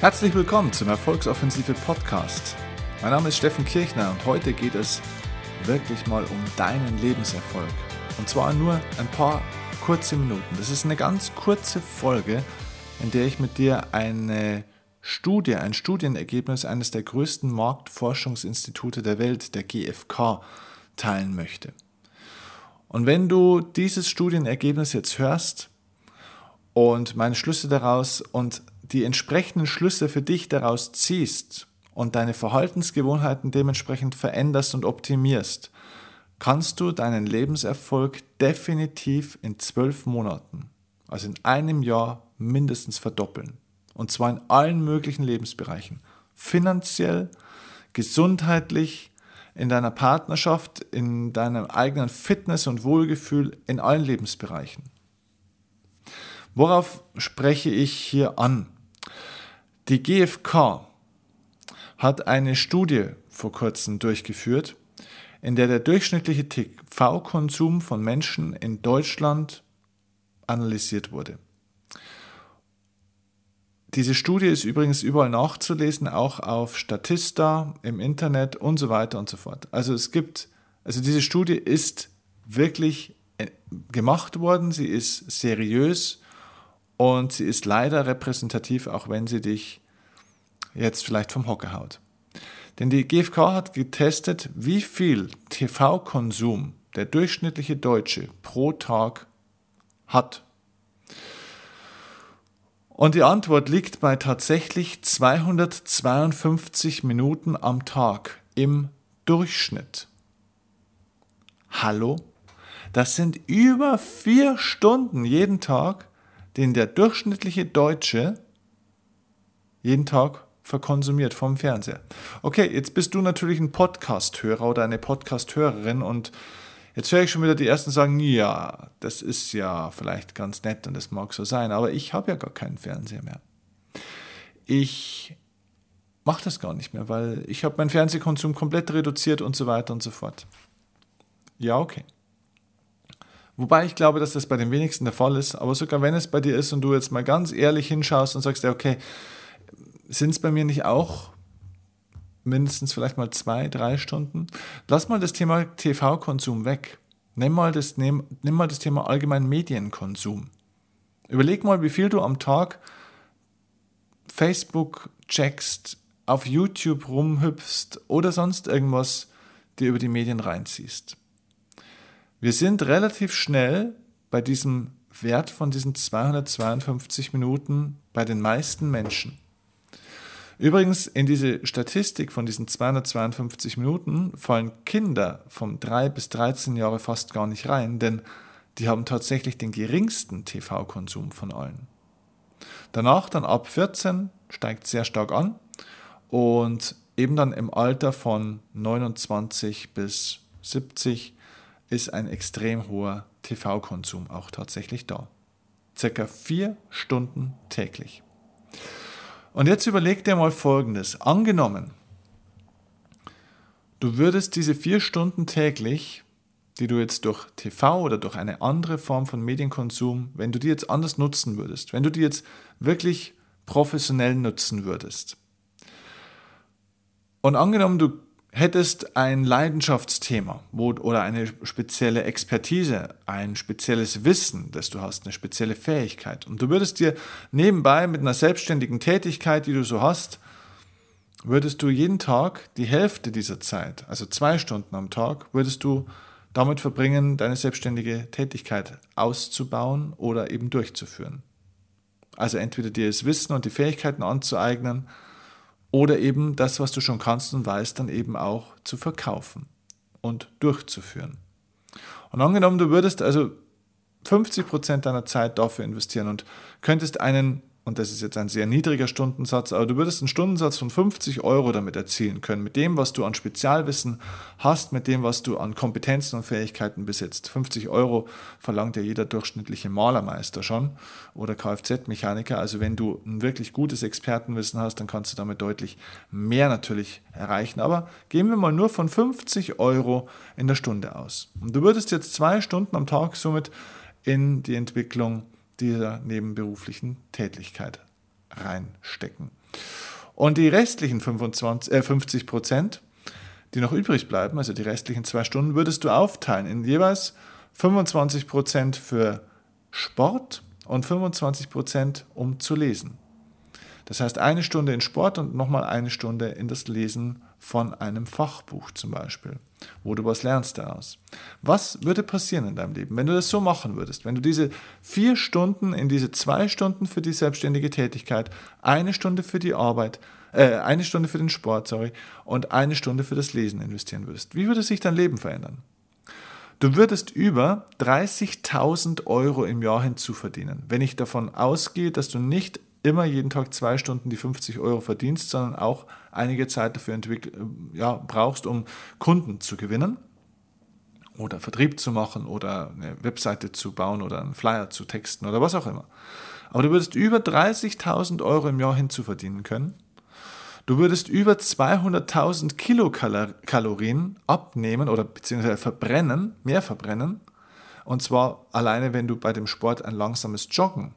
Herzlich willkommen zum Erfolgsoffensive Podcast. Mein Name ist Steffen Kirchner und heute geht es wirklich mal um deinen Lebenserfolg. Und zwar nur ein paar kurze Minuten. Das ist eine ganz kurze Folge, in der ich mit dir eine Studie, ein Studienergebnis eines der größten Marktforschungsinstitute der Welt, der GfK, teilen möchte. Und wenn du dieses Studienergebnis jetzt hörst und meine Schlüsse daraus und die entsprechenden Schlüsse für dich daraus ziehst und deine Verhaltensgewohnheiten dementsprechend veränderst und optimierst, kannst du deinen Lebenserfolg definitiv in zwölf Monaten, also in einem Jahr mindestens verdoppeln. Und zwar in allen möglichen Lebensbereichen. Finanziell, gesundheitlich, in deiner Partnerschaft, in deinem eigenen Fitness und Wohlgefühl, in allen Lebensbereichen. Worauf spreche ich hier an? Die GfK hat eine Studie vor kurzem durchgeführt, in der der durchschnittliche TV-Konsum von Menschen in Deutschland analysiert wurde. Diese Studie ist übrigens überall nachzulesen, auch auf Statista, im Internet und so weiter und so fort. Also es gibt, also diese Studie ist wirklich äh, gemacht worden, sie ist seriös und sie ist leider repräsentativ, auch wenn sie dich jetzt vielleicht vom Hocker haut. Denn die GfK hat getestet, wie viel TV-Konsum der durchschnittliche Deutsche pro Tag hat. Und die Antwort liegt bei tatsächlich 252 Minuten am Tag im Durchschnitt. Hallo? Das sind über vier Stunden jeden Tag den der durchschnittliche Deutsche jeden Tag verkonsumiert vom Fernseher. Okay, jetzt bist du natürlich ein Podcast-Hörer oder eine Podcast-Hörerin und jetzt höre ich schon wieder die ersten sagen, ja, das ist ja vielleicht ganz nett und das mag so sein, aber ich habe ja gar keinen Fernseher mehr. Ich mache das gar nicht mehr, weil ich habe meinen Fernsehkonsum komplett reduziert und so weiter und so fort. Ja, okay. Wobei ich glaube, dass das bei den wenigsten der Fall ist. Aber sogar wenn es bei dir ist und du jetzt mal ganz ehrlich hinschaust und sagst, ja, okay, sind es bei mir nicht auch mindestens vielleicht mal zwei, drei Stunden? Lass mal das Thema TV-Konsum weg. Nimm mal, das, nimm, nimm mal das Thema allgemein Medienkonsum. Überleg mal, wie viel du am Tag Facebook checkst, auf YouTube rumhüpfst oder sonst irgendwas dir über die Medien reinziehst. Wir sind relativ schnell bei diesem Wert von diesen 252 Minuten bei den meisten Menschen. Übrigens, in diese Statistik von diesen 252 Minuten fallen Kinder von 3 bis 13 Jahre fast gar nicht rein, denn die haben tatsächlich den geringsten TV-Konsum von allen. Danach dann ab 14 steigt sehr stark an und eben dann im Alter von 29 bis 70 ist ein extrem hoher TV-Konsum auch tatsächlich da. Circa vier Stunden täglich. Und jetzt überleg dir mal Folgendes. Angenommen, du würdest diese vier Stunden täglich, die du jetzt durch TV oder durch eine andere Form von Medienkonsum, wenn du die jetzt anders nutzen würdest, wenn du die jetzt wirklich professionell nutzen würdest. Und angenommen, du hättest ein Leidenschaftsthema oder eine spezielle Expertise, ein spezielles Wissen, das du hast, eine spezielle Fähigkeit und du würdest dir nebenbei mit einer selbstständigen Tätigkeit, die du so hast, würdest du jeden Tag die Hälfte dieser Zeit, also zwei Stunden am Tag, würdest du damit verbringen, deine selbstständige Tätigkeit auszubauen oder eben durchzuführen. Also entweder dir das Wissen und die Fähigkeiten anzueignen, oder eben das, was du schon kannst und weißt, dann eben auch zu verkaufen und durchzuführen. Und angenommen, du würdest also 50 Prozent deiner Zeit dafür investieren und könntest einen und das ist jetzt ein sehr niedriger Stundensatz, aber du würdest einen Stundensatz von 50 Euro damit erzielen können, mit dem, was du an Spezialwissen hast, mit dem, was du an Kompetenzen und Fähigkeiten besitzt. 50 Euro verlangt ja jeder durchschnittliche Malermeister schon oder Kfz-Mechaniker. Also wenn du ein wirklich gutes Expertenwissen hast, dann kannst du damit deutlich mehr natürlich erreichen. Aber gehen wir mal nur von 50 Euro in der Stunde aus. Und du würdest jetzt zwei Stunden am Tag somit in die Entwicklung dieser nebenberuflichen Tätigkeit reinstecken. Und die restlichen 25, äh, 50 Prozent, die noch übrig bleiben, also die restlichen zwei Stunden, würdest du aufteilen in jeweils 25 Prozent für Sport und 25 Prozent um zu lesen. Das heißt eine Stunde in Sport und nochmal eine Stunde in das Lesen von einem Fachbuch zum Beispiel, wo du was lernst daraus. Was würde passieren in deinem Leben, wenn du das so machen würdest? Wenn du diese vier Stunden in diese zwei Stunden für die selbstständige Tätigkeit, eine Stunde für die Arbeit, äh, eine Stunde für den Sport, sorry, und eine Stunde für das Lesen investieren würdest. Wie würde sich dein Leben verändern? Du würdest über 30.000 Euro im Jahr hinzuverdienen, wenn ich davon ausgehe, dass du nicht immer jeden Tag zwei Stunden die 50 Euro verdienst, sondern auch einige Zeit dafür ja, brauchst, um Kunden zu gewinnen oder Vertrieb zu machen oder eine Webseite zu bauen oder einen Flyer zu texten oder was auch immer. Aber du würdest über 30.000 Euro im Jahr hinzuverdienen können. Du würdest über 200.000 Kilokalorien abnehmen oder beziehungsweise verbrennen, mehr verbrennen. Und zwar alleine, wenn du bei dem Sport ein langsames Joggen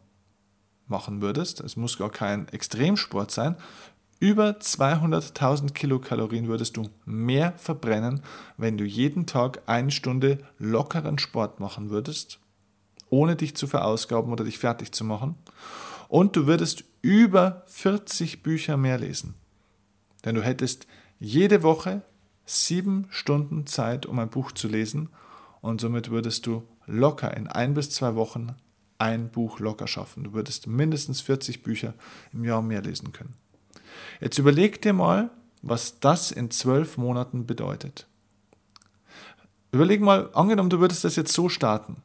machen würdest, es muss gar kein Extremsport sein, über 200.000 Kilokalorien würdest du mehr verbrennen, wenn du jeden Tag eine Stunde lockeren Sport machen würdest, ohne dich zu verausgaben oder dich fertig zu machen. Und du würdest über 40 Bücher mehr lesen. Denn du hättest jede Woche sieben Stunden Zeit, um ein Buch zu lesen und somit würdest du locker in ein bis zwei Wochen ein Buch locker schaffen. Du würdest mindestens 40 Bücher im Jahr mehr lesen können. Jetzt überleg dir mal, was das in zwölf Monaten bedeutet. Überleg mal, angenommen, du würdest das jetzt so starten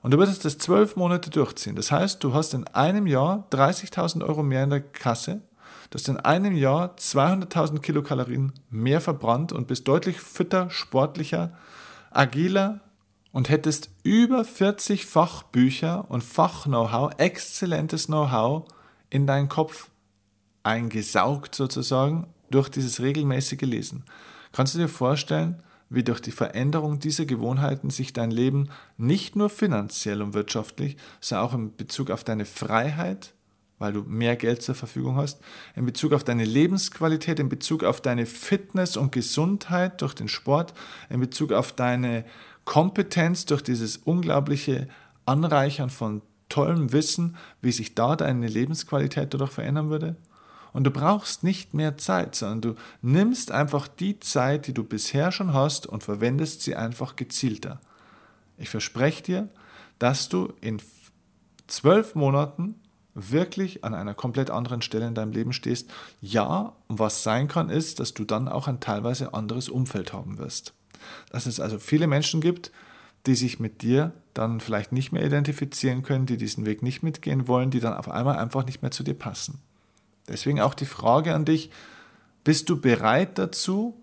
und du würdest das zwölf Monate durchziehen. Das heißt, du hast in einem Jahr 30.000 Euro mehr in der Kasse, du hast in einem Jahr 200.000 Kilokalorien mehr verbrannt und bist deutlich fitter, sportlicher, agiler, und hättest über 40 Fachbücher und Fach-Know-how, exzellentes Know-how in deinen Kopf eingesaugt sozusagen durch dieses regelmäßige Lesen. Kannst du dir vorstellen, wie durch die Veränderung dieser Gewohnheiten sich dein Leben nicht nur finanziell und wirtschaftlich, sondern auch in Bezug auf deine Freiheit, weil du mehr Geld zur Verfügung hast, in Bezug auf deine Lebensqualität, in Bezug auf deine Fitness und Gesundheit durch den Sport, in Bezug auf deine Kompetenz, durch dieses unglaubliche Anreichern von tollem Wissen, wie sich da deine Lebensqualität dadurch verändern würde. Und du brauchst nicht mehr Zeit, sondern du nimmst einfach die Zeit, die du bisher schon hast und verwendest sie einfach gezielter. Ich verspreche dir, dass du in zwölf Monaten wirklich an einer komplett anderen Stelle in deinem Leben stehst. Ja, und was sein kann, ist, dass du dann auch ein teilweise anderes Umfeld haben wirst dass es also viele Menschen gibt, die sich mit dir dann vielleicht nicht mehr identifizieren können, die diesen Weg nicht mitgehen wollen, die dann auf einmal einfach nicht mehr zu dir passen. Deswegen auch die Frage an dich, bist du bereit dazu,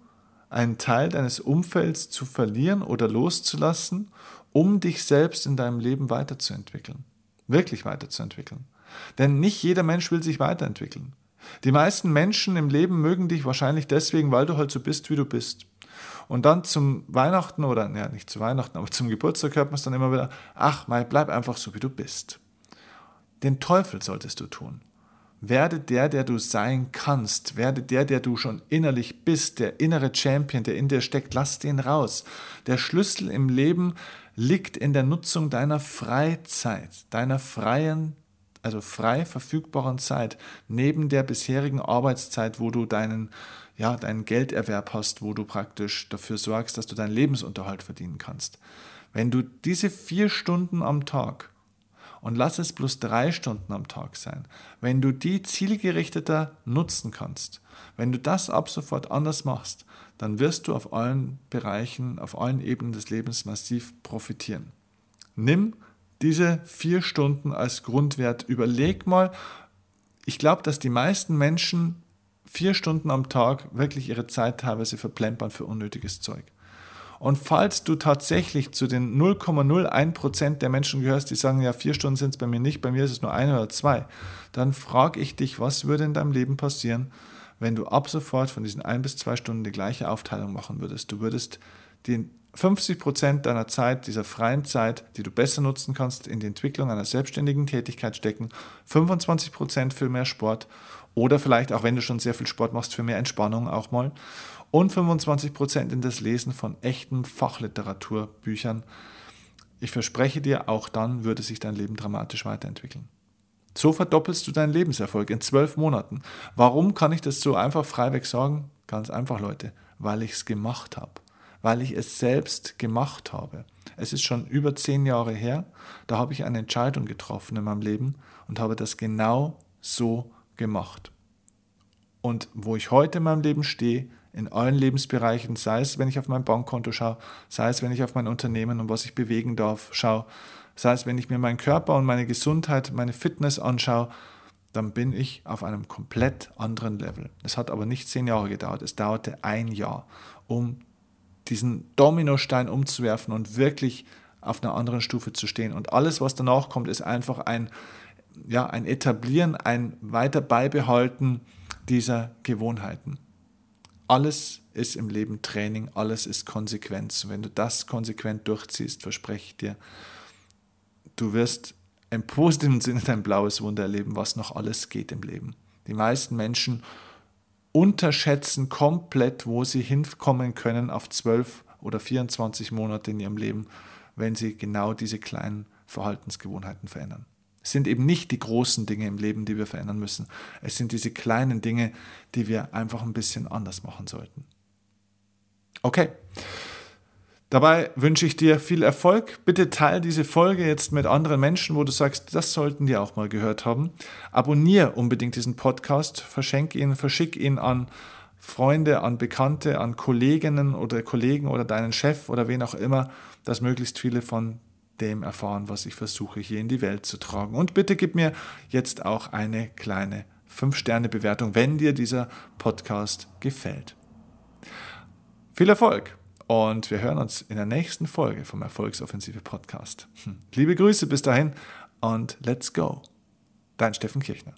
einen Teil deines Umfelds zu verlieren oder loszulassen, um dich selbst in deinem Leben weiterzuentwickeln? Wirklich weiterzuentwickeln. Denn nicht jeder Mensch will sich weiterentwickeln. Die meisten Menschen im Leben mögen dich wahrscheinlich deswegen, weil du halt so bist, wie du bist. Und dann zum Weihnachten oder, ja, nicht zu Weihnachten, aber zum Geburtstag hört man es dann immer wieder, ach, mal, bleib einfach so, wie du bist. Den Teufel solltest du tun. Werde der, der du sein kannst. Werde der, der du schon innerlich bist, der innere Champion, der in dir steckt. Lass den raus. Der Schlüssel im Leben liegt in der Nutzung deiner Freizeit, deiner freien, also frei verfügbaren Zeit, neben der bisherigen Arbeitszeit, wo du deinen ja, deinen Gelderwerb hast, wo du praktisch dafür sorgst, dass du deinen Lebensunterhalt verdienen kannst. Wenn du diese vier Stunden am Tag und lass es bloß drei Stunden am Tag sein, wenn du die zielgerichteter nutzen kannst, wenn du das ab sofort anders machst, dann wirst du auf allen Bereichen, auf allen Ebenen des Lebens massiv profitieren. Nimm diese vier Stunden als Grundwert, überleg mal, ich glaube, dass die meisten Menschen vier Stunden am Tag wirklich ihre Zeit teilweise verplempern für unnötiges Zeug. Und falls du tatsächlich zu den 0,01% der Menschen gehörst, die sagen, ja, vier Stunden sind es bei mir nicht, bei mir ist es nur eine oder zwei, dann frage ich dich, was würde in deinem Leben passieren, wenn du ab sofort von diesen ein bis zwei Stunden die gleiche Aufteilung machen würdest. Du würdest den 50 Prozent deiner Zeit, dieser freien Zeit, die du besser nutzen kannst, in die Entwicklung einer selbstständigen Tätigkeit stecken, 25 Prozent für mehr Sport Oder vielleicht auch wenn du schon sehr viel Sport machst, für mehr Entspannung auch mal. Und 25% in das Lesen von echten Fachliteraturbüchern. Ich verspreche dir, auch dann würde sich dein Leben dramatisch weiterentwickeln. So verdoppelst du deinen Lebenserfolg in zwölf Monaten. Warum kann ich das so einfach freiweg sagen? Ganz einfach, Leute, weil ich es gemacht habe, weil ich es selbst gemacht habe. Es ist schon über zehn Jahre her, da habe ich eine Entscheidung getroffen in meinem Leben und habe das genau so gemacht. Und wo ich heute in meinem Leben stehe, in allen Lebensbereichen, sei es, wenn ich auf mein Bankkonto schaue, sei es, wenn ich auf mein Unternehmen und was ich bewegen darf, schaue, sei es, wenn ich mir meinen Körper und meine Gesundheit, meine Fitness anschaue, dann bin ich auf einem komplett anderen Level. Es hat aber nicht zehn Jahre gedauert, es dauerte ein Jahr, um diesen Dominostein umzuwerfen und wirklich auf einer anderen Stufe zu stehen. Und alles, was danach kommt, ist einfach ein, ja, ein Etablieren, ein weiter Beibehalten dieser Gewohnheiten. Alles ist im Leben Training, alles ist Konsequenz. Und wenn du das konsequent durchziehst, verspreche ich dir, du wirst im positiven Sinne dein blaues Wunder erleben, was noch alles geht im Leben. Die meisten Menschen unterschätzen komplett, wo sie hinkommen können auf 12 oder 24 Monate in ihrem Leben, wenn sie genau diese kleinen Verhaltensgewohnheiten verändern. Es sind eben nicht die großen Dinge im Leben, die wir verändern müssen. Es sind diese kleinen Dinge, die wir einfach ein bisschen anders machen sollten. Okay. Dabei wünsche ich dir viel Erfolg. Bitte teile diese Folge jetzt mit anderen Menschen, wo du sagst, das sollten die auch mal gehört haben. Abonniere unbedingt diesen Podcast, verschenke ihn, verschick ihn an Freunde, an Bekannte, an Kolleginnen oder Kollegen oder deinen Chef oder wen auch immer, dass möglichst viele von dem erfahren, was ich versuche hier in die Welt zu tragen. Und bitte gib mir jetzt auch eine kleine 5-Sterne-Bewertung, wenn dir dieser Podcast gefällt. Viel Erfolg! Und wir hören uns in der nächsten Folge vom Erfolgsoffensive Podcast. Hm. Liebe Grüße bis dahin und let's go. Dein Steffen Kirchner.